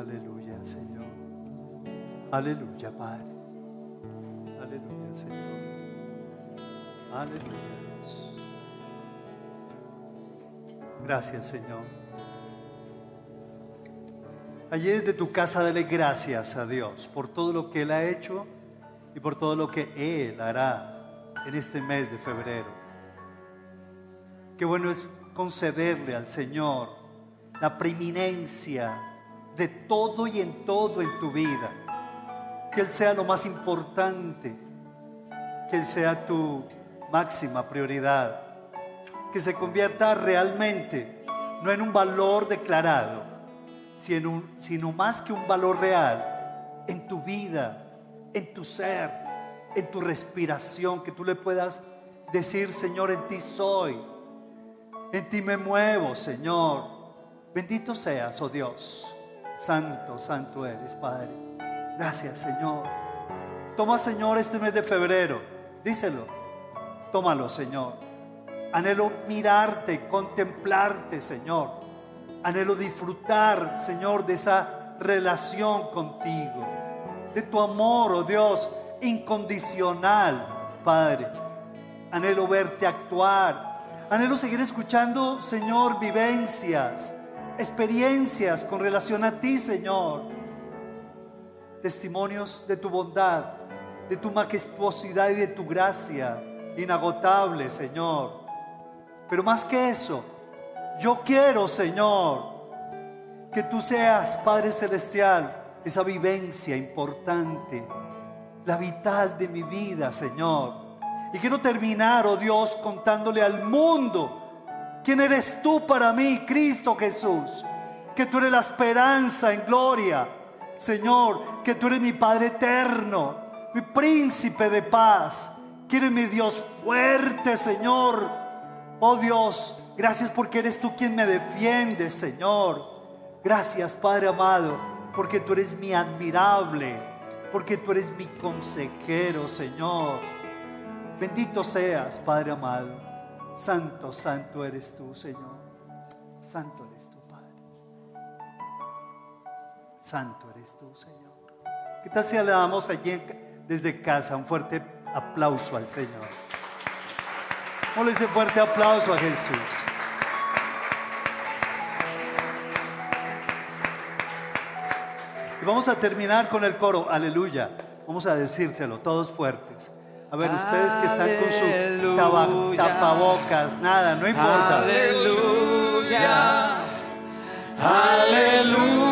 Aleluya, Señor. Aleluya, Padre. Aleluya, Señor. Aleluya, Dios. Gracias, Señor. Allí desde tu casa dale gracias a Dios por todo lo que Él ha hecho y por todo lo que Él hará en este mes de febrero. Qué bueno es concederle al Señor la preeminencia de todo y en todo en tu vida. Que Él sea lo más importante, que Él sea tu máxima prioridad, que se convierta realmente, no en un valor declarado, sino, sino más que un valor real en tu vida, en tu ser, en tu respiración, que tú le puedas decir, Señor, en ti soy, en ti me muevo, Señor. Bendito seas, oh Dios. Santo, santo eres, Padre. Gracias, Señor. Toma, Señor, este mes de febrero. Díselo. Tómalo, Señor. Anhelo mirarte, contemplarte, Señor. Anhelo disfrutar, Señor, de esa relación contigo. De tu amor, oh Dios, incondicional, Padre. Anhelo verte actuar. Anhelo seguir escuchando, Señor, vivencias, experiencias con relación a ti, Señor. Testimonios de tu bondad, de tu majestuosidad y de tu gracia inagotable, Señor. Pero más que eso, yo quiero, Señor, que tú seas, Padre Celestial, esa vivencia importante, la vital de mi vida, Señor. Y quiero terminar, oh Dios, contándole al mundo quién eres tú para mí, Cristo Jesús. Que tú eres la esperanza en gloria, Señor. Que tú eres mi Padre eterno, mi príncipe de paz. Que eres mi Dios fuerte, Señor. Oh Dios, gracias porque eres tú quien me defiende, Señor. Gracias, Padre amado, porque tú eres mi admirable, porque tú eres mi consejero, Señor. Bendito seas, Padre amado. Santo, santo eres tú, Señor. Santo eres tú, Padre. Santo eres tú, Señor. ¿Qué tal si le damos allí desde casa un fuerte aplauso al Señor? le ese fuerte aplauso a Jesús. Y vamos a terminar con el coro, aleluya. Vamos a decírselo, todos fuertes. A ver, ustedes que están con su tapabocas, nada, no importa. Aleluya, aleluya,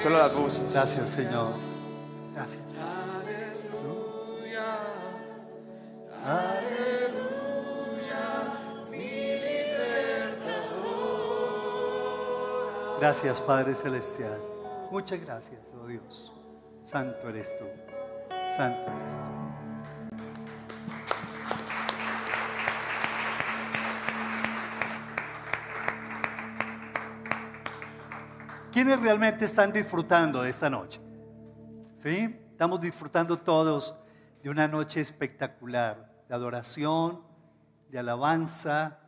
solo las voces. Gracias, Señor. Gracias. Gracias, Padre Celestial. Muchas gracias, oh Dios. Santo eres tú. Santo eres tú. ¿Quiénes realmente están disfrutando de esta noche? ¿Sí? Estamos disfrutando todos de una noche espectacular, de adoración, de alabanza,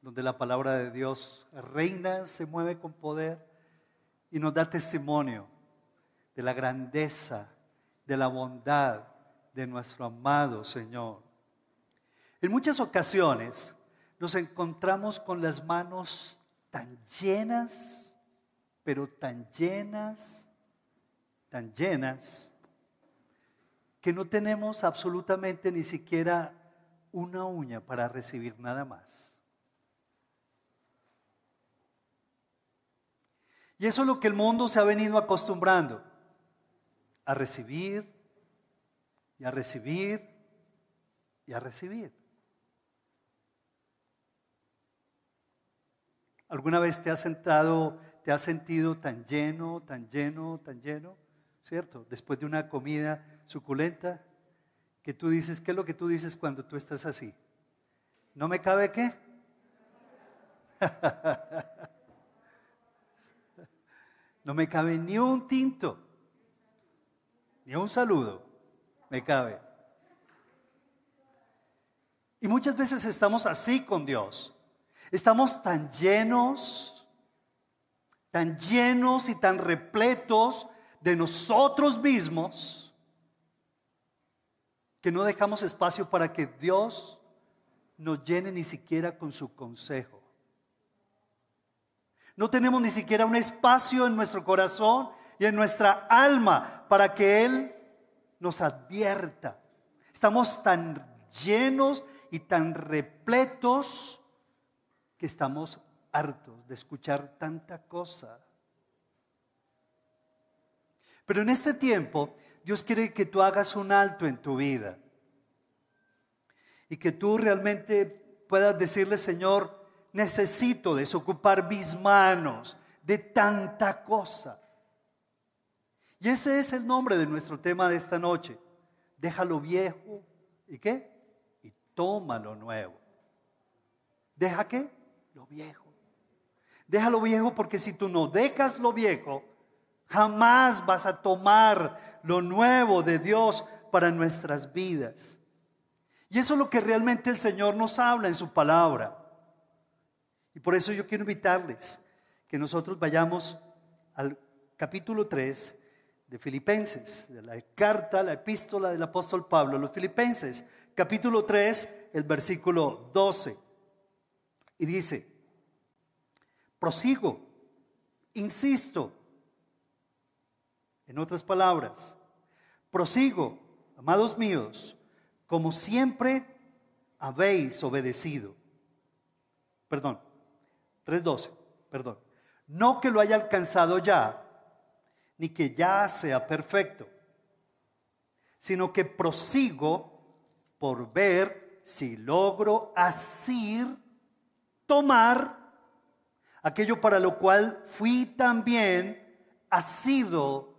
donde la palabra de Dios reina, se mueve con poder y nos da testimonio de la grandeza, de la bondad de nuestro amado Señor. En muchas ocasiones nos encontramos con las manos tan llenas, pero tan llenas tan llenas, que no tenemos absolutamente ni siquiera una uña para recibir nada más. Y eso es lo que el mundo se ha venido acostumbrando, a recibir y a recibir y a recibir. ¿Alguna vez te has sentado, te has sentido tan lleno, tan lleno, tan lleno? ¿Cierto? Después de una comida suculenta, que tú dices, ¿qué es lo que tú dices cuando tú estás así? ¿No me cabe qué? no me cabe ni un tinto, ni un saludo, me cabe. Y muchas veces estamos así con Dios. Estamos tan llenos, tan llenos y tan repletos de nosotros mismos que no dejamos espacio para que Dios nos llene ni siquiera con su consejo. No tenemos ni siquiera un espacio en nuestro corazón y en nuestra alma para que Él nos advierta. Estamos tan llenos y tan repletos que estamos hartos de escuchar tanta cosa. Pero en este tiempo, Dios quiere que tú hagas un alto en tu vida y que tú realmente puedas decirle, Señor, necesito desocupar mis manos de tanta cosa. Y ese es el nombre de nuestro tema de esta noche. Déjalo viejo y qué? Y toma lo nuevo. ¿Deja qué? Lo viejo. Déjalo viejo porque si tú no dejas lo viejo, jamás vas a tomar lo nuevo de Dios para nuestras vidas. Y eso es lo que realmente el Señor nos habla en su palabra. Y por eso yo quiero invitarles que nosotros vayamos al capítulo 3 de Filipenses, de la carta, la epístola del apóstol Pablo, los Filipenses, capítulo 3, el versículo 12. Y dice, prosigo, insisto, en otras palabras, prosigo, amados míos, como siempre habéis obedecido. Perdón, 3.12, perdón. No que lo haya alcanzado ya, ni que ya sea perfecto, sino que prosigo por ver si logro asir, tomar aquello para lo cual fui también sido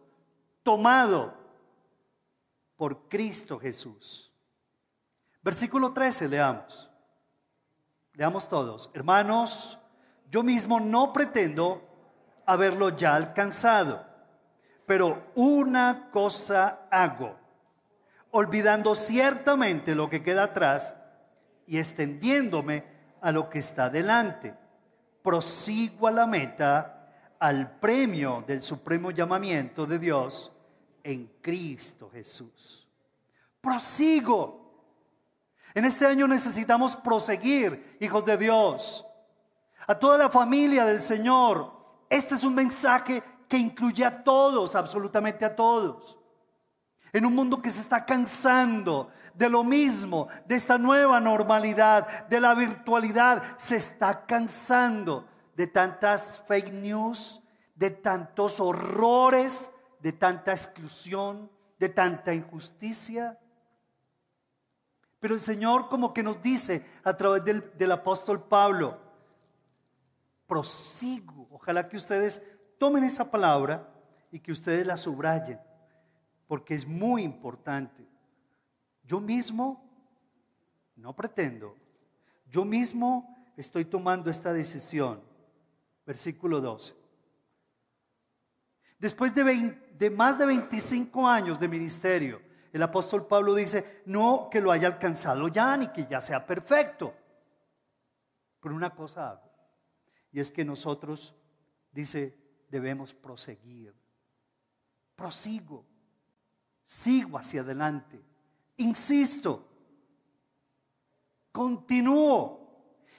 tomado por Cristo Jesús. Versículo 13, leamos. Leamos todos. Hermanos, yo mismo no pretendo haberlo ya alcanzado, pero una cosa hago, olvidando ciertamente lo que queda atrás y extendiéndome a lo que está delante. Prosigo a la meta, al premio del supremo llamamiento de Dios en Cristo Jesús. Prosigo en este año necesitamos proseguir, hijos de Dios. A toda la familia del Señor, este es un mensaje que incluye a todos, absolutamente a todos. En un mundo que se está cansando de lo mismo, de esta nueva normalidad, de la virtualidad, se está cansando de tantas fake news, de tantos horrores, de tanta exclusión, de tanta injusticia. Pero el Señor como que nos dice a través del, apóstol Pablo, prosigo. Ojalá que ustedes tomen esa palabra y que ustedes la subrayen, porque es muy importante. Yo mismo no pretendo, yo mismo estoy tomando esta decisión. Versículo 12. Después de, más de 25 años de ministerio, el apóstol Pablo dice, no que lo haya alcanzado ya ni que ya sea perfecto. Pero una cosa hago, y es que nosotros, dice, debemos proseguir. Prosigo, sigo hacia adelante, insisto, continúo.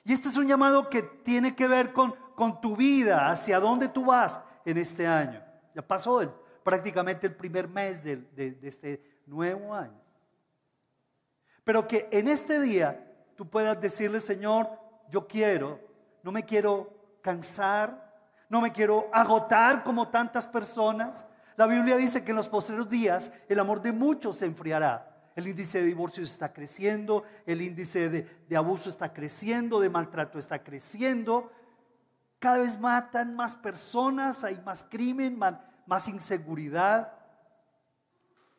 Y este es un llamado que tiene que ver con, tu vida, hacia dónde tú vas en este año. Ya pasó el prácticamente el primer mes de, de este nuevo año. Pero que en este día tú puedas decirle, Señor, yo quiero, no me quiero cansar, no me quiero agotar como tantas personas. La Biblia dice que en los posteriores días el amor de muchos se enfriará. El índice de divorcio está creciendo, el índice de, abuso está creciendo, de maltrato está creciendo. Cada vez matan más personas, hay más crimen, más, más inseguridad.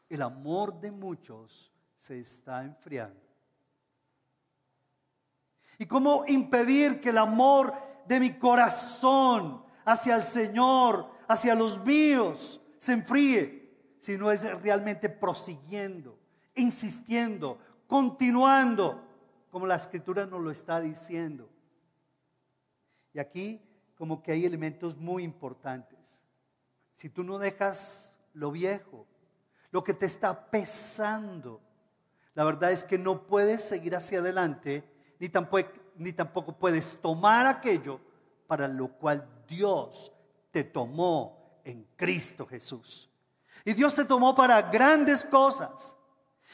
El amor de muchos se está enfriando. ¿Y cómo impedir que el amor de mi corazón hacia el Señor, hacia los míos, se enfríe? Si no es realmente prosiguiendo insistiendo, continuando, como la escritura nos lo está diciendo. Y aquí como que hay elementos muy importantes. Si tú no dejas lo viejo, lo que te está pesando, la verdad es que no puedes seguir hacia adelante, ni tampoco, ni tampoco puedes tomar aquello para lo cual Dios te tomó en Cristo Jesús. Y Dios te tomó para grandes cosas.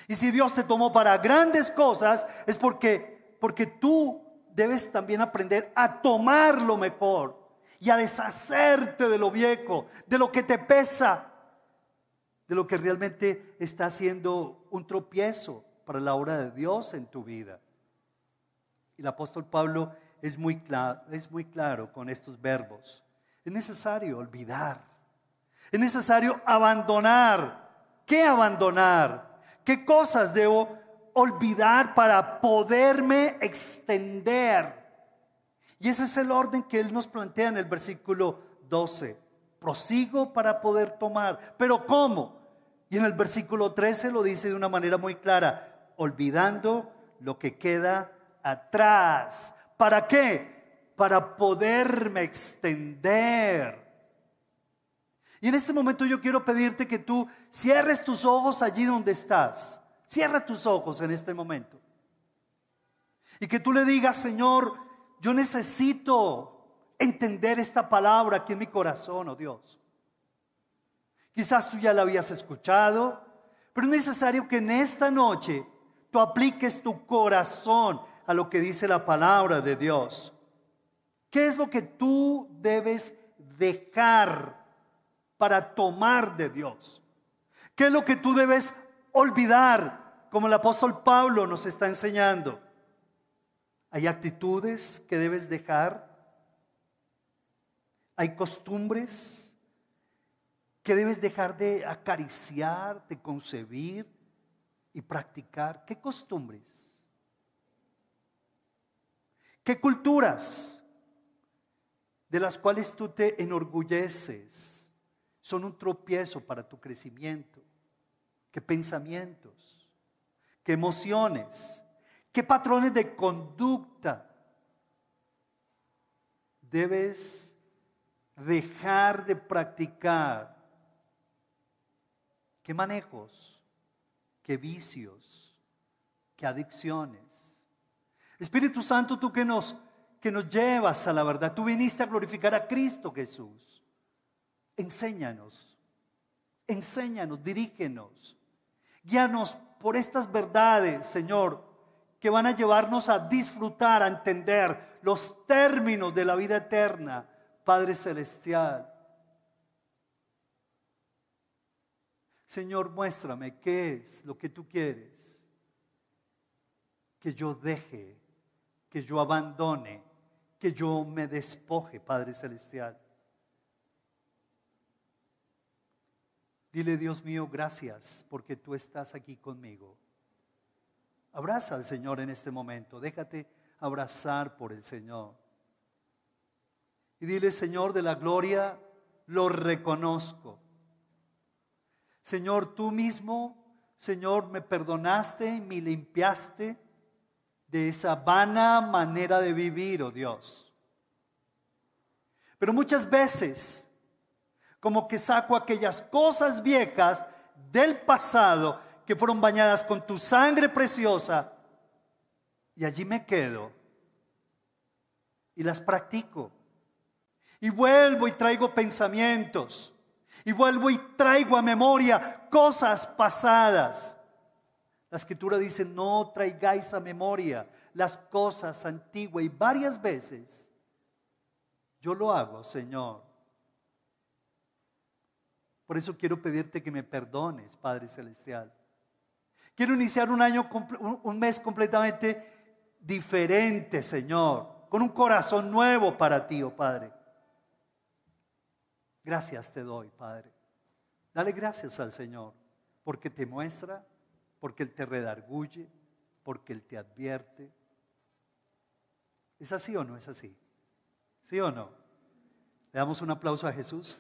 Y si Dios te tomó para grandes cosas, es porque, porque tú debes también aprender a tomar lo mejor y a deshacerte de lo viejo, de lo que te pesa, de lo que realmente está haciendo un tropiezo para la obra de Dios en tu vida. Y el apóstol Pablo es muy claro, es muy claro con estos verbos. Es necesario olvidar. Es necesario abandonar. ¿Qué abandonar? ¿Qué cosas debo olvidar para poderme extender? Y ese es el orden que Él nos plantea en el versículo 12. Prosigo para poder tomar. Pero ¿cómo? Y en el versículo 13 lo dice de una manera muy clara, olvidando lo que queda atrás. ¿Para qué? Para poderme extender. Y en este momento yo quiero pedirte que tú cierres tus ojos allí donde estás. Cierra tus ojos en este momento. Y que tú le digas, Señor, yo necesito entender esta palabra aquí en mi corazón, oh Dios. Quizás tú ya la habías escuchado, pero es necesario que en esta noche tú apliques tu corazón a lo que dice la palabra de Dios. ¿Qué es lo que tú debes dejar? Para tomar de Dios? ¿Qué es lo que tú debes olvidar, como el apóstol Pablo nos está enseñando? Hay actitudes que debes dejar. Hay costumbres que debes dejar de acariciar, de concebir y practicar. ¿Qué costumbres? ¿Qué culturas de las cuales tú te enorgulleces? Son un tropiezo para tu crecimiento. ¿Qué pensamientos? ¿Qué emociones? ¿Qué patrones de conducta debes dejar de practicar? ¿Qué manejos? ¿Qué vicios? ¿Qué adicciones? Espíritu Santo, tú que nos, que nos llevas a la verdad, tú viniste a glorificar a Cristo Jesús. Enséñanos, enséñanos, dirígenos, guíanos por estas verdades, Señor, que van a llevarnos a disfrutar, a entender los términos de la vida eterna, Padre Celestial. Señor, muéstrame qué es lo que tú quieres que yo deje, que yo abandone, que yo me despoje, Padre Celestial. Dile, Dios mío, gracias porque tú estás aquí conmigo. Abraza al Señor en este momento, déjate abrazar por el Señor. Y dile, Señor de la gloria, lo reconozco. Señor, tú mismo, Señor, me perdonaste y me limpiaste de esa vana manera de vivir, oh Dios. Pero muchas veces como que saco aquellas cosas viejas del pasado que fueron bañadas con tu sangre preciosa y allí me quedo y las practico. Y vuelvo y traigo pensamientos Y vuelvo y traigo a memoria cosas pasadas. La escritura dice, no traigáis a memoria las cosas antiguas. Y varias veces yo lo hago, Señor. Por eso quiero pedirte que me perdones, Padre Celestial. Quiero iniciar un año, un mes completamente diferente, Señor, con un corazón nuevo para ti, oh Padre. Gracias te doy, Padre. Dale gracias al Señor, porque te muestra, porque Él te redarguye, porque Él te advierte. ¿Es así o no es así? ¿Sí o no? Le damos un aplauso a Jesús.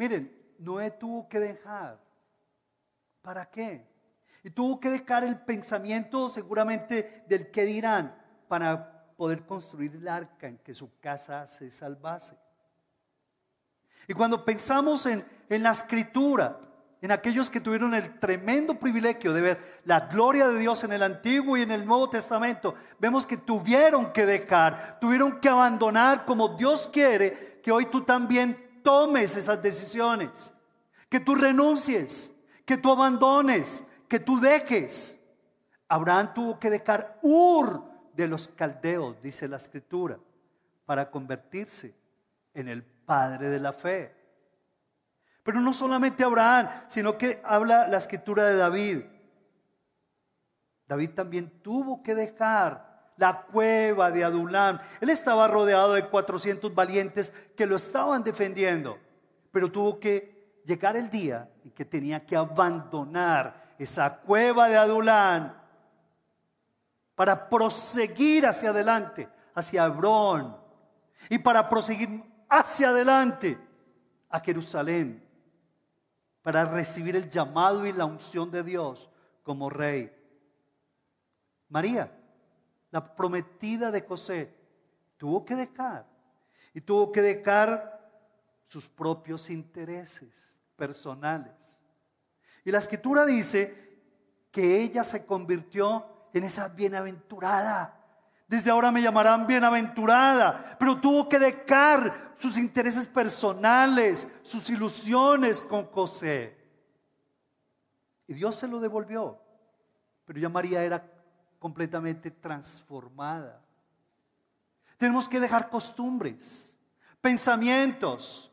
Miren, Noé tuvo que dejar. ¿Para qué? Y tuvo que dejar el pensamiento seguramente del que dirán para poder construir el arca en que su casa se salvase. Y cuando pensamos en, en la escritura, en aquellos que tuvieron el tremendo privilegio de ver la gloria de Dios en el Antiguo y en el Nuevo Testamento, vemos que tuvieron que dejar, tuvieron que abandonar como Dios quiere que hoy tú también tomes esas decisiones, que tú renuncies, que tú abandones, que tú dejes. Abraham tuvo que dejar Ur de los caldeos, dice la escritura, para convertirse en el padre de la fe. Pero no solamente Abraham, sino que habla la escritura de David. David también tuvo que dejar la cueva de Adulam. Él estaba rodeado de 400 valientes que lo estaban defendiendo, pero tuvo que llegar el día en que tenía que abandonar esa cueva de Adulam para proseguir hacia adelante, hacia Hebrón, y para proseguir hacia adelante a Jerusalén, para recibir el llamado y la unción de Dios como rey. María la prometida de José, tuvo que dejar. Y tuvo que dejar sus propios intereses personales. Y la escritura dice que ella se convirtió en esa bienaventurada. Desde ahora me llamarán bienaventurada, pero tuvo que dejar sus intereses personales, sus ilusiones con José. Y Dios se lo devolvió. Pero ya María era completamente transformada. Tenemos que dejar costumbres, pensamientos.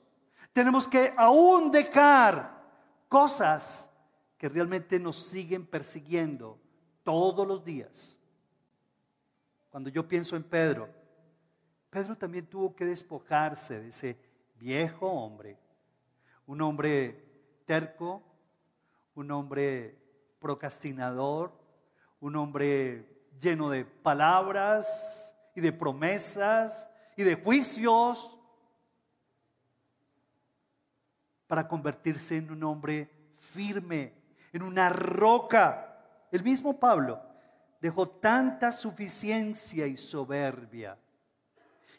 Tenemos que aún dejar cosas que realmente nos siguen persiguiendo todos los días. Cuando yo pienso en Pedro, Pedro también tuvo que despojarse de ese viejo hombre, un hombre terco, un hombre procrastinador, un hombre lleno de palabras y de promesas y de juicios para convertirse en un hombre firme, en una roca. El mismo Pablo dejó tanta suficiencia y soberbia.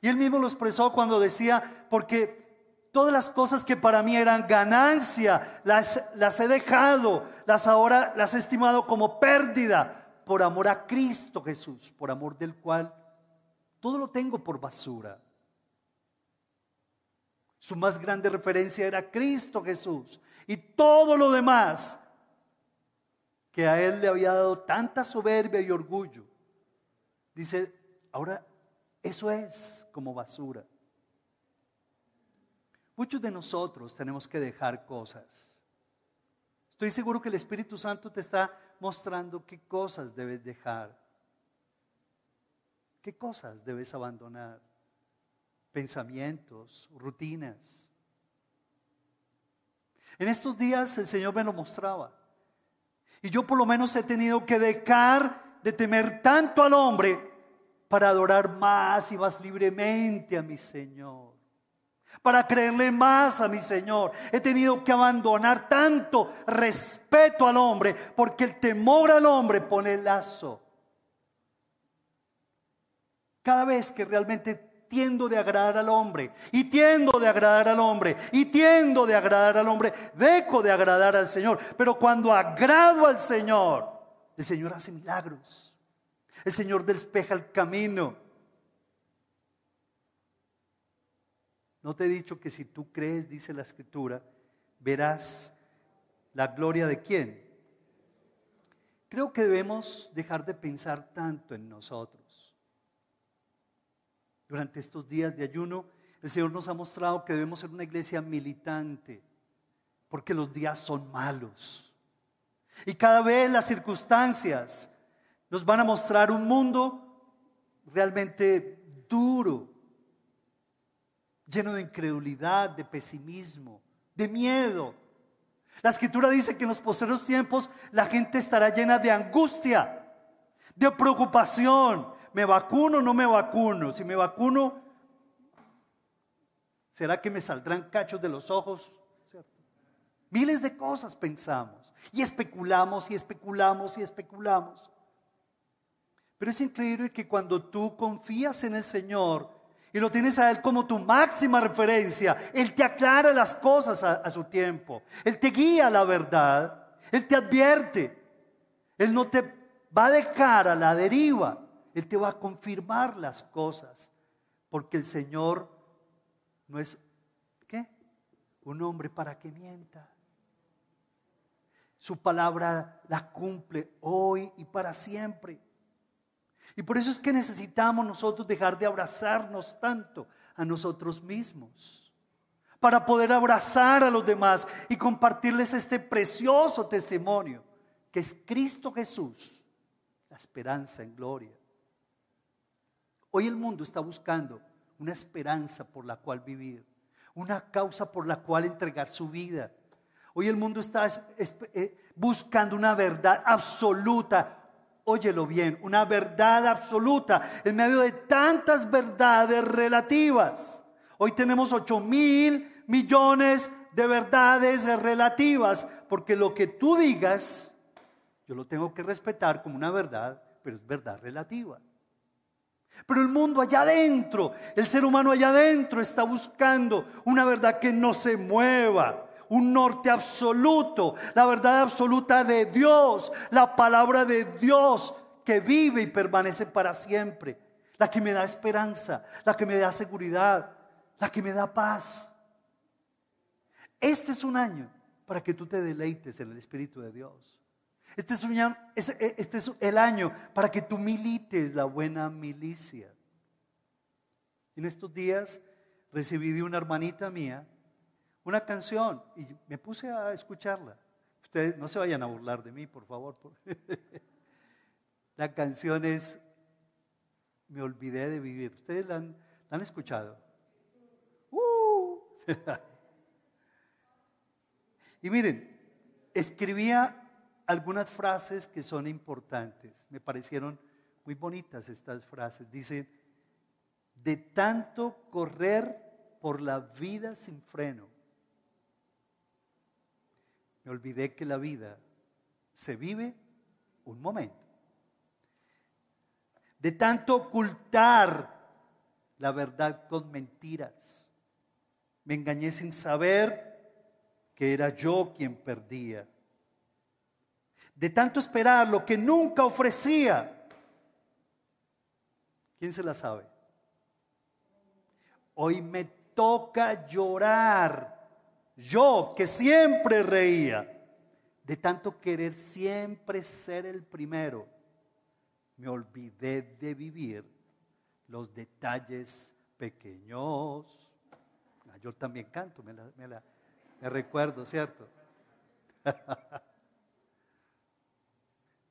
Y él mismo lo expresó cuando decía, porque todas las cosas que para mí eran ganancia, las, las he dejado, las ahora las he estimado como pérdida por amor a Cristo Jesús, por amor del cual todo lo tengo por basura. Su más grande referencia era Cristo Jesús. Y todo lo demás que a él le había dado tanta soberbia y orgullo, dice, ahora eso es como basura. Muchos de nosotros tenemos que dejar cosas. Estoy seguro que el Espíritu Santo te está mostrando qué cosas debes dejar, qué cosas debes abandonar, pensamientos, rutinas. En estos días el Señor me lo mostraba. Y yo por lo menos he tenido que dejar de temer tanto al hombre para adorar más y más libremente a mi Señor para creerle más a mi Señor. He tenido que abandonar tanto respeto al hombre, porque el temor al hombre pone lazo. Cada vez que realmente tiendo de agradar al hombre, y tiendo de agradar al hombre, y tiendo de agradar al hombre, dejo de agradar al Señor. Pero cuando agrado al Señor, el Señor hace milagros. El Señor despeja el camino. No te he dicho que si tú crees, dice la escritura, verás la gloria de quién? Creo que debemos dejar de pensar tanto en nosotros. Durante estos días de ayuno, el Señor nos ha mostrado que debemos ser una iglesia militante, porque los días son malos. Y cada vez las circunstancias nos van a mostrar un mundo realmente duro, lleno de incredulidad, de pesimismo, de miedo. La escritura dice que en los posteriores tiempos la gente estará llena de angustia, de preocupación. ¿Me vacuno o no me vacuno? Si me vacuno, ¿será que me saldrán cachos de los ojos? Miles de cosas pensamos y especulamos y especulamos y especulamos. Pero es increíble que cuando tú confías en el Señor y lo tienes a Él como tu máxima referencia, Él te aclara las cosas a, su tiempo, Él te guía a la verdad, Él te advierte, Él no te va a dejar a la deriva, Él te va a confirmar las cosas, porque el Señor no es, ¿qué? Un hombre para que mienta. Su palabra la cumple hoy y para siempre. Y por eso es que necesitamos nosotros dejar de abrazarnos tanto a nosotros mismos, para poder abrazar a los demás y compartirles este precioso testimonio, que es Cristo Jesús, la esperanza en gloria. Hoy el mundo está buscando una esperanza por la cual vivir, una causa por la cual entregar su vida. Hoy el mundo está eh, buscando una verdad absoluta, óyelo bien, una verdad absoluta en medio de tantas verdades relativas. Hoy tenemos 8 mil millones de verdades relativas, porque lo que tú digas, yo lo tengo que respetar como una verdad, pero es verdad relativa. Pero el mundo allá adentro, el ser humano allá adentro está buscando una verdad que no se mueva, un norte absoluto, la verdad absoluta de Dios, la palabra de Dios que vive y permanece para siempre, la que me da esperanza, la que me da seguridad, la que me da paz. Este es un año para que tú te deleites en el Espíritu de Dios. Este es, un, este es el año para que tú milites la buena milicia. En estos días recibí de una hermanita mía una canción y me puse a escucharla. Ustedes no se vayan a burlar de mí, por favor. La canción es Me olvidé de vivir. ¿Ustedes la han, escuchado? ¡Uh! y miren, escribía algunas frases que son importantes. Me parecieron muy bonitas estas frases. Dice, de tanto correr por la vida sin freno, me olvidé que la vida se vive un momento. De tanto ocultar la verdad con mentiras, me engañé sin saber que era yo quien perdía. De tanto esperar lo que nunca ofrecía. ¿Quién se la sabe? Hoy me toca llorar yo que siempre reía, de tanto querer siempre ser el primero, me olvidé de vivir los detalles pequeños. Ah, yo también canto, me, me recuerdo, ¿cierto?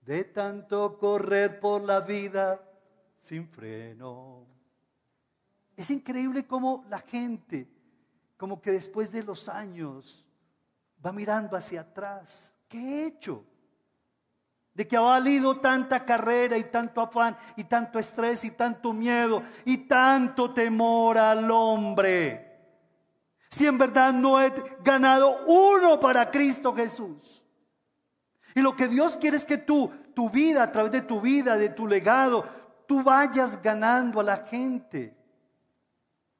de tanto correr por la vida sin freno. Es increíble cómo la gente como que después de los años va mirando hacia atrás. ¿Qué he hecho? De que ha valido tanta carrera y tanto afán y tanto estrés y tanto miedo y tanto temor al hombre. Si en verdad no he ganado uno para Cristo Jesús. Y lo que Dios quiere es que tú, tu vida, a través de tu vida, de tu legado, tú vayas ganando a la gente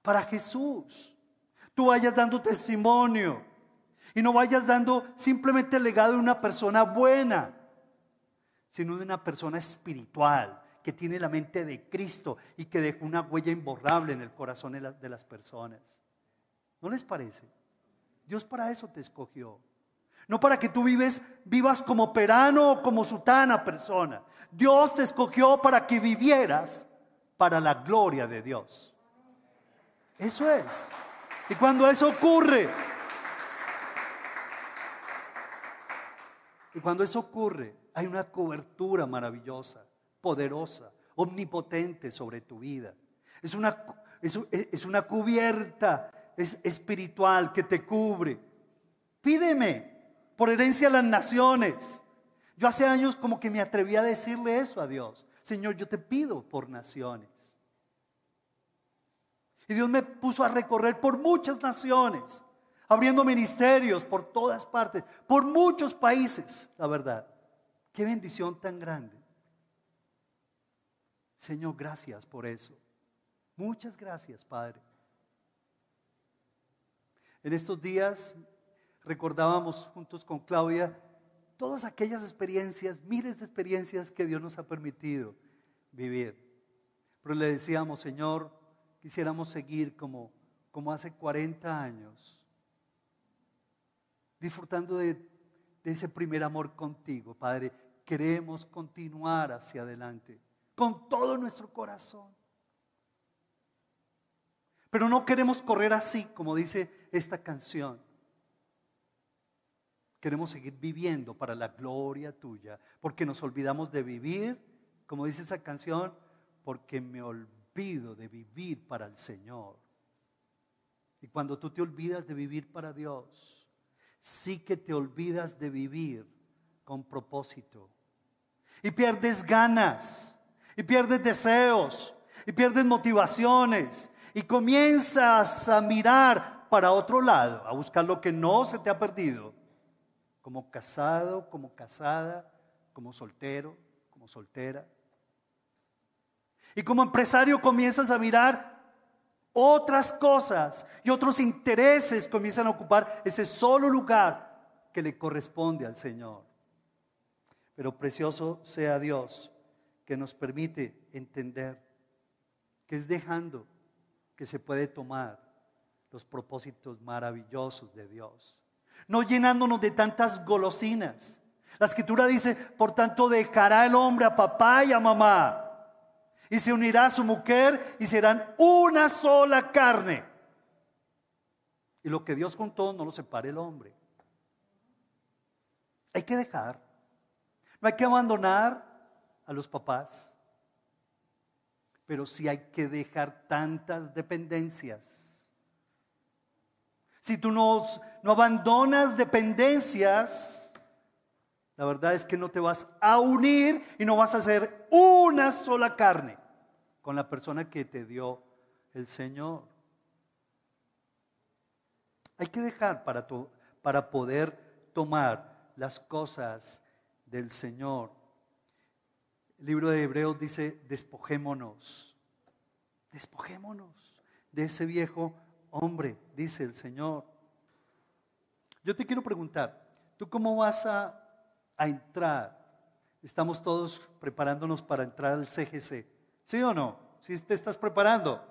para Jesús tú vayas dando testimonio y no vayas dando simplemente el legado de una persona buena, sino de una persona espiritual que tiene la mente de Cristo y que dejó una huella imborrable en el corazón de las personas. ¿No les parece? Dios para eso te escogió. No para que tú vives, vivas como perano o como sutana persona. Dios te escogió para que vivieras para la gloria de Dios. Eso es. Y cuando eso ocurre, y cuando eso ocurre, hay una cobertura maravillosa, poderosa, omnipotente sobre tu vida. Es una, es, una cubierta es espiritual que te cubre. Pídeme por herencia las naciones. Yo hace años como que me atreví a decirle eso a Dios. Señor, yo te pido por naciones. Y Dios me puso a recorrer por muchas naciones, abriendo ministerios por todas partes, por muchos países, la verdad. Qué bendición tan grande. Señor, gracias por eso. Muchas gracias, Padre. En estos días recordábamos juntos con Claudia todas aquellas experiencias, miles de experiencias que Dios nos ha permitido vivir. Pero le decíamos, Señor, quisiéramos seguir como, como hace 40 años, disfrutando de, ese primer amor contigo, Padre. Queremos continuar hacia adelante con todo nuestro corazón. Pero no queremos correr así, como dice esta canción. Queremos seguir viviendo para la gloria tuya, porque nos olvidamos de vivir, como dice esa canción, porque me de vivir para el Señor. Y cuando tú te olvidas de vivir para Dios, sí que te olvidas de vivir con propósito. Y pierdes ganas, y pierdes deseos, y pierdes motivaciones, y comienzas a mirar para otro lado, a buscar lo que no se te ha perdido, como casado, como casada, como soltero, como soltera. Y como empresario comienzas a mirar otras cosas y otros intereses comienzan a ocupar ese solo lugar que le corresponde al Señor. Pero precioso sea Dios que nos permite entender que es dejando que se puede tomar los propósitos maravillosos de Dios. No llenándonos de tantas golosinas. La escritura dice, por tanto, dejará el hombre a papá y a mamá y se unirá a su mujer y serán una sola carne. Y lo que Dios juntó no lo separe el hombre. Hay que dejar. No hay que abandonar a los papás pero sí hay que dejar tantas dependencias. Si tú no, no abandonas dependencias, la verdad es que no te vas a unir y no vas a hacer una sola carne con la persona que te dio el Señor. Hay que dejar para, para poder tomar las cosas del Señor. El libro de Hebreos dice, despojémonos, despojémonos de ese viejo hombre, dice el Señor. Yo te quiero preguntar, ¿tú cómo vas a, entrar? Estamos todos preparándonos para entrar al CGC, ¿sí o no? Si te estás preparando,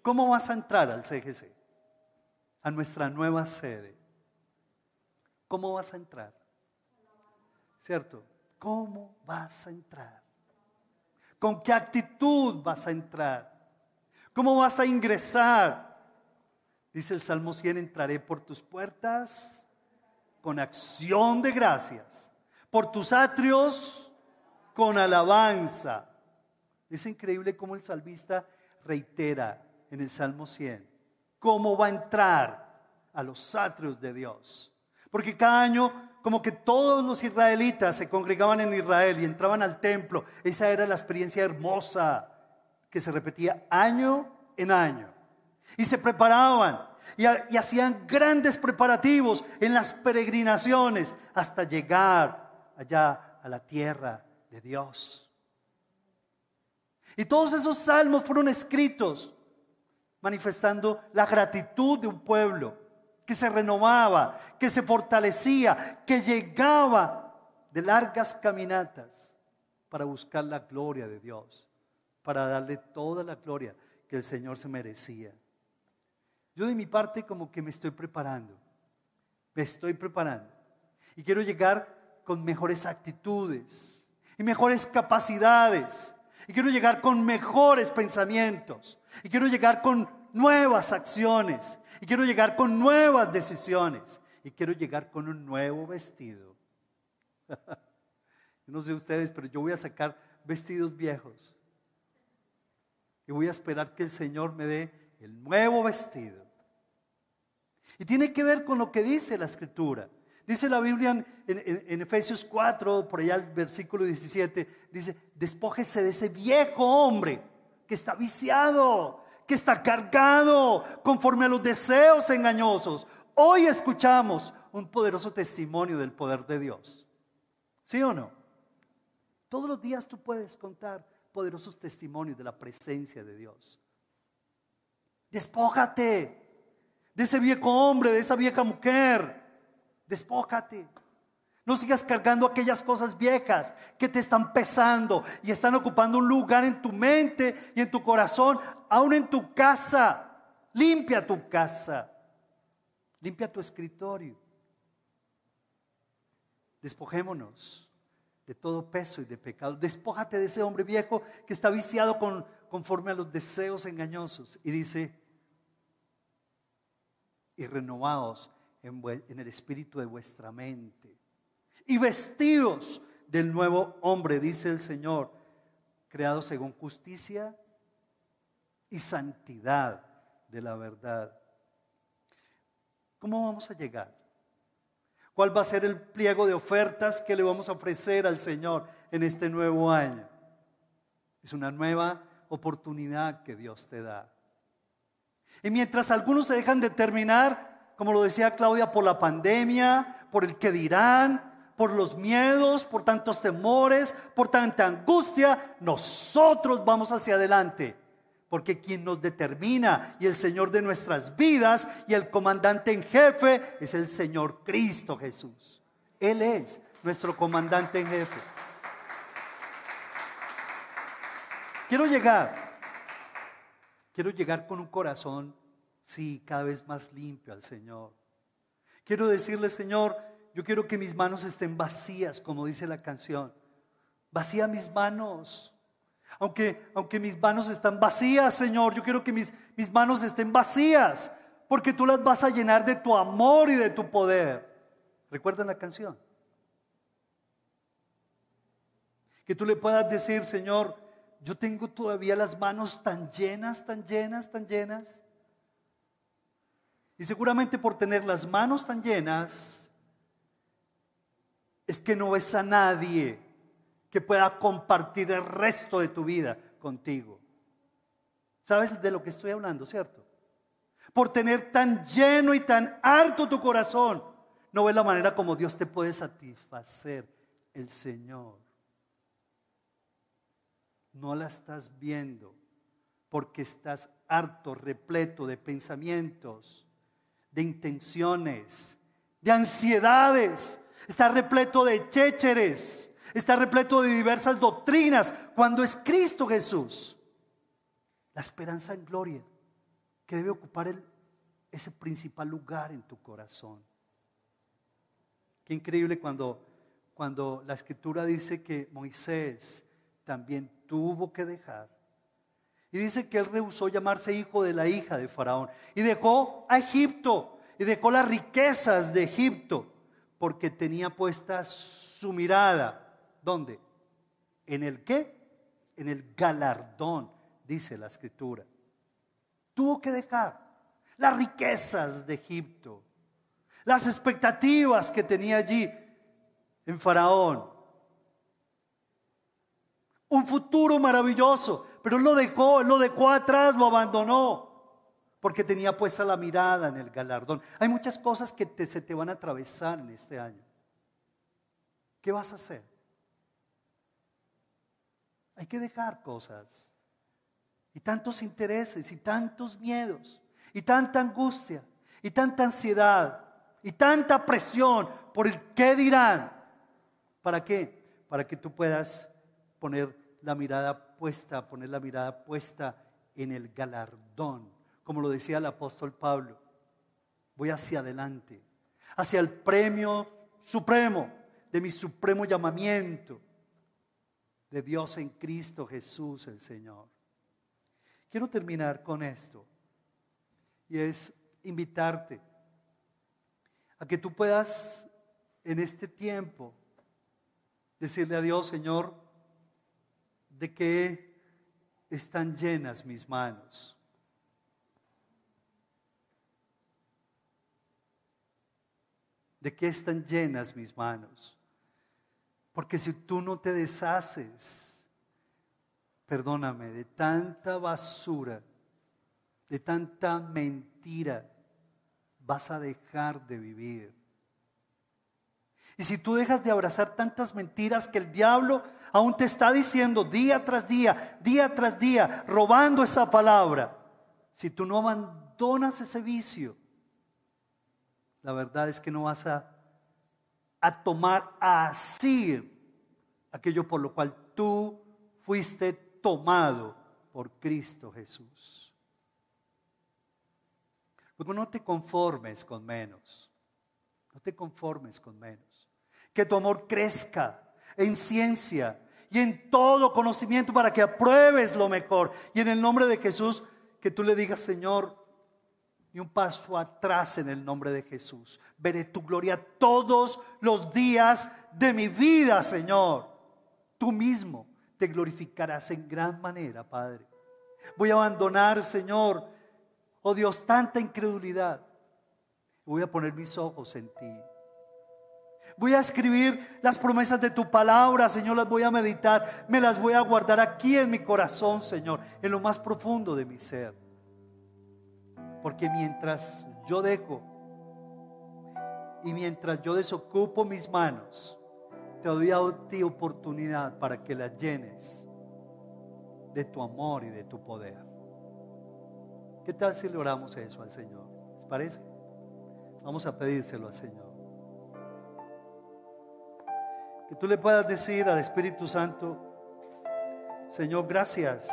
¿cómo vas a entrar al CGC? A nuestra nueva sede. ¿Cómo vas a entrar? ¿Cierto? ¿Cómo vas a entrar? ¿Con qué actitud vas a entrar? ¿Cómo vas a ingresar? Dice el Salmo 100, entraré por tus puertas con acción de gracias, por tus atrios con alabanza. Es increíble cómo el salmista reitera en el Salmo 100 cómo va a entrar a los atrios de Dios. Porque cada año como que todos los israelitas se congregaban en Israel y entraban al templo. Esa era la experiencia hermosa que se repetía año en año. Y se preparaban y, hacían grandes preparativos en las peregrinaciones hasta llegar allá a la tierra de Dios. Y todos esos salmos fueron escritos manifestando la gratitud de un pueblo que se renovaba, que se fortalecía, que llegaba de largas caminatas para buscar la gloria de Dios, para darle toda la gloria que el Señor se merecía. Yo de mi parte como que me estoy preparando, me estoy preparando y quiero llegar con mejores actitudes y mejores capacidades y quiero llegar con mejores pensamientos y quiero llegar con nuevas acciones y quiero llegar con nuevas decisiones y quiero llegar con un nuevo vestido. no sé ustedes, pero yo voy a sacar vestidos viejos y voy a esperar que el Señor me dé el nuevo vestido. Y tiene que ver con lo que dice la Escritura. Dice la Biblia en, Efesios 4, por allá el versículo 17, dice, despójese de ese viejo hombre que está viciado, que está cargado conforme a los deseos engañosos. Hoy escuchamos un poderoso testimonio del poder de Dios. ¿Sí o no? Todos los días tú puedes contar poderosos testimonios de la presencia de Dios. Despójate de ese viejo hombre, de esa vieja mujer Despójate. No sigas cargando aquellas cosas viejas que te están pesando y están ocupando un lugar en tu mente y en tu corazón, aún en tu casa. Limpia tu casa. Limpia tu escritorio. Despojémonos de todo peso y de pecado. Despójate de ese hombre viejo que está viciado con, conforme a los deseos engañosos. Y dice, y renovados en, el espíritu de vuestra mente. Y vestidos del nuevo hombre, dice el Señor, creado según justicia y santidad de la verdad. ¿Cómo vamos a llegar? ¿Cuál va a ser el pliego de ofertas que le vamos a ofrecer al Señor en este nuevo año? Es una nueva oportunidad que Dios te da. Y mientras algunos se dejan determinar como lo decía Claudia, por la pandemia, por el que dirán, por los miedos, por tantos temores, por tanta angustia, nosotros vamos hacia adelante. Porque quien nos determina y el Señor de nuestras vidas y el comandante en jefe es el Señor Cristo Jesús. Él es nuestro comandante en jefe. Quiero llegar, quiero llegar con un corazón sí, cada vez más limpio al Señor. Quiero decirle, Señor, yo quiero que mis manos estén vacías, como dice la canción. Vacía mis manos. Aunque, aunque mis manos están vacías, Señor, yo quiero que mis, mis manos estén vacías, porque tú las vas a llenar de tu amor y de tu poder. ¿Recuerdan la canción? Que tú le puedas decir, Señor, yo tengo todavía las manos tan llenas, tan llenas, tan llenas y seguramente por tener las manos tan llenas, es que no ves a nadie que pueda compartir el resto de tu vida contigo. ¿Sabes de lo que estoy hablando, cierto? Por tener tan lleno y tan harto tu corazón, no ves la manera como Dios te puede satisfacer, el Señor. No la estás viendo porque estás harto, repleto de pensamientos de intenciones, de ansiedades, está repleto de chécheres, está repleto de diversas doctrinas, cuando es Cristo Jesús. La esperanza en gloria que debe ocupar ese principal lugar en tu corazón. Qué increíble cuando, cuando la escritura dice que Moisés también tuvo que dejar y dice que él rehusó llamarse hijo de la hija de Faraón. Y dejó a Egipto. Y dejó las riquezas de Egipto. Porque tenía puesta su mirada. ¿Dónde? ¿En el qué? En el galardón, dice la escritura. Tuvo que dejar las riquezas de Egipto. Las expectativas que tenía allí en Faraón un futuro maravilloso, pero lo dejó, lo dejó atrás, lo abandonó, porque tenía puesta la mirada en el galardón. Hay muchas cosas que se te van a atravesar en este año. ¿Qué vas a hacer? Hay que dejar cosas. Y tantos intereses, y tantos miedos, y tanta angustia, y tanta ansiedad, y tanta presión por el qué dirán. ¿Para qué? Para que tú puedas poner la mirada puesta, poner la mirada puesta en el galardón, como lo decía el apóstol Pablo. Voy hacia adelante, hacia el premio supremo de mi supremo llamamiento de Dios en Cristo Jesús el Señor. Quiero terminar con esto y es invitarte a que tú puedas en este tiempo decirle a Dios, Señor, de qué están llenas mis manos. ¿De qué están llenas mis manos? Porque si tú no te deshaces, perdóname, de tanta basura, de tanta mentira, vas a dejar de vivir. Y si tú dejas de abrazar tantas mentiras que el diablo aún te está diciendo día tras día, día tras día, robando esa palabra, si tú no abandonas ese vicio, la verdad es que no vas a, a tomar así aquello por lo cual tú fuiste tomado por Cristo Jesús. Luego no te conformes con menos, no te conformes con menos que tu amor crezca en ciencia y en todo conocimiento para que apruebes lo mejor. Y en el nombre de Jesús, que tú le digas, Señor, y un paso atrás en el nombre de Jesús. Veré tu gloria todos los días de mi vida, Señor. Tú mismo te glorificarás en gran manera, Padre. Voy a abandonar, Señor, oh Dios, tanta incredulidad. Voy a poner mis ojos en ti. Voy a escribir las promesas de tu palabra, Señor, las voy a meditar, me las voy a guardar aquí en mi corazón, Señor, en lo más profundo de mi ser. Porque mientras yo dejo y mientras yo desocupo mis manos, te doy a ti oportunidad para que las llenes de tu amor y de tu poder. ¿Qué tal si le oramos eso al Señor? ¿Les parece? Vamos a pedírselo al Señor. Tú le puedas decir al Espíritu Santo, Señor, gracias.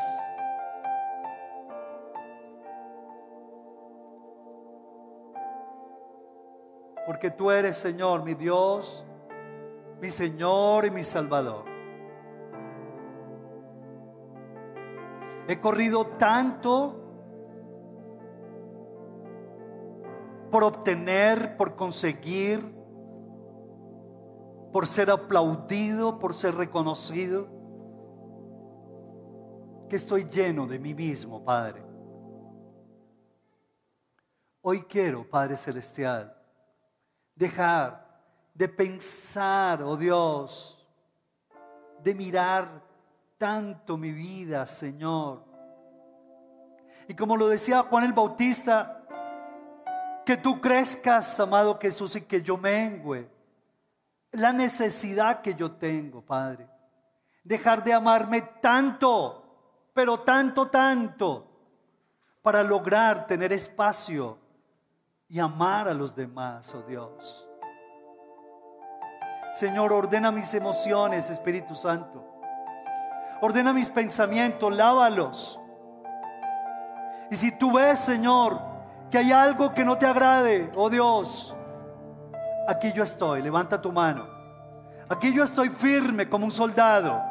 Porque tú eres, Señor, mi Dios, mi Señor y mi Salvador. He corrido tanto por obtener, por conseguir, por ser aplaudido, por ser reconocido, que estoy lleno de mí mismo, Padre. Hoy quiero, Padre Celestial, dejar de pensar, oh Dios, de mirar tanto mi vida, Señor. Y como lo decía Juan el Bautista, que tú crezcas, amado Jesús, y que yo mengüe la necesidad que yo tengo, Padre. Dejar de amarme tanto, pero tanto, tanto, para lograr tener espacio y amar a los demás, oh Dios. Señor, ordena mis emociones, Espíritu Santo. Ordena mis pensamientos, lávalos. Y si tú ves, Señor, que hay algo que no te agrade, oh Dios, aquí yo estoy, levanta tu mano. Aquí yo estoy firme como un soldado,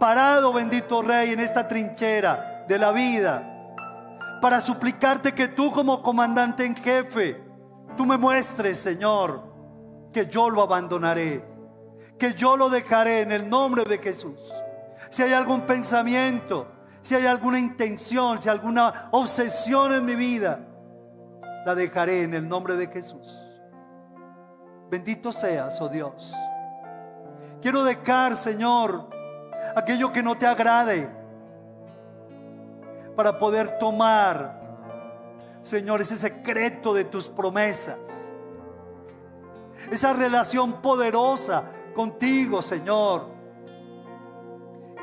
parado, bendito Rey, en esta trinchera de la vida, para suplicarte que tú como comandante en jefe, tú me muestres, Señor, que yo lo abandonaré, que yo lo dejaré en el nombre de Jesús. Si hay algún pensamiento, si hay alguna intención, si hay alguna obsesión en mi vida, la dejaré en el nombre de Jesús. Bendito seas, oh Dios. Quiero dejar, Señor, aquello que no te agrade para poder tomar, Señor, ese secreto de tus promesas. Esa relación poderosa contigo, Señor,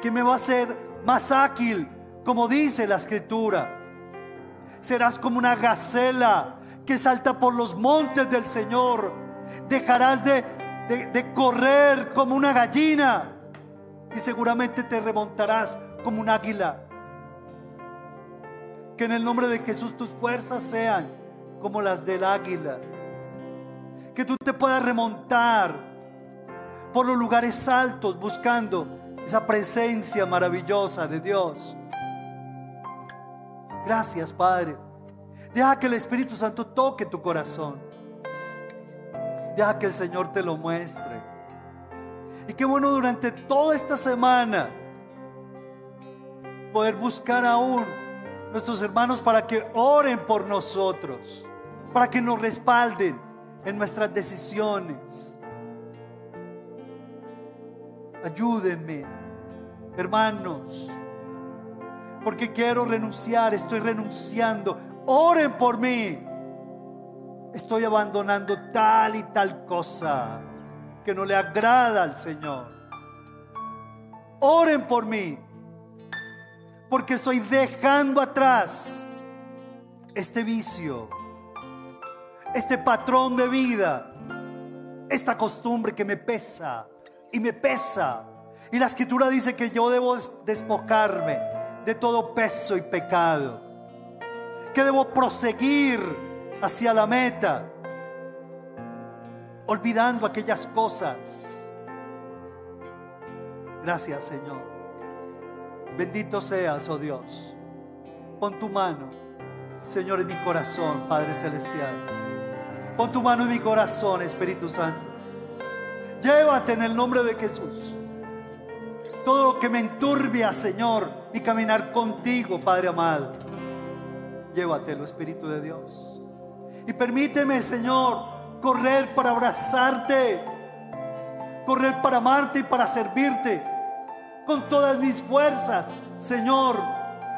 que me va a hacer más ágil, como dice la escritura. Serás como una gacela que salta por los montes del Señor Dejarás de, correr como una gallina y seguramente te remontarás como un águila. Que en el nombre de Jesús tus fuerzas sean como las del águila. Que tú te puedas remontar por los lugares altos buscando esa presencia maravillosa de Dios. Gracias, Padre. Deja que el Espíritu Santo toque tu corazón. Deja que el Señor te lo muestre. Y qué bueno durante toda esta semana poder buscar aún nuestros hermanos para que oren por nosotros, para que nos respalden en nuestras decisiones. Ayúdenme, hermanos, porque quiero renunciar, estoy renunciando. Oren por mí. Estoy abandonando tal y tal cosa que no le agrada al Señor. Oren por mí, porque estoy dejando atrás este vicio, este patrón de vida, esta costumbre que me pesa y me pesa. Y la escritura dice que yo debo despojarme de todo peso y pecado, que debo proseguir hacia la meta, olvidando aquellas cosas. Gracias Señor. Bendito seas, oh Dios. Pon tu mano, Señor, en mi corazón, Padre Celestial. Pon tu mano en mi corazón, Espíritu Santo. Llévate en el nombre de Jesús. Todo lo que me enturbia, Señor, mi caminar contigo, Padre amado. Llévatelo, Espíritu de Dios. Y permíteme, Señor, correr para abrazarte, correr para amarte y para servirte con todas mis fuerzas, Señor.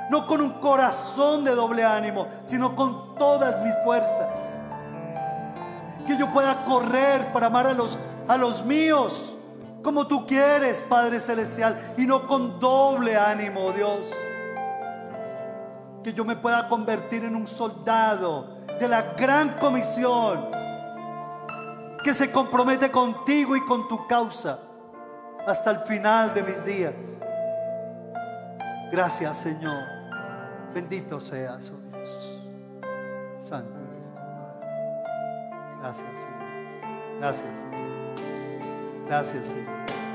No con un corazón de doble ánimo, sino con todas mis fuerzas. Que yo pueda correr para amar a los, a los míos como tú quieres, Padre Celestial, y no con doble ánimo, Dios. Que yo me pueda convertir en un soldado de la gran comisión que se compromete contigo y con tu causa hasta el final de mis días. Gracias, Señor. Bendito seas, oh Dios. Santo eres tu. Gracias, Señor. Gracias, Señor. Gracias, Señor.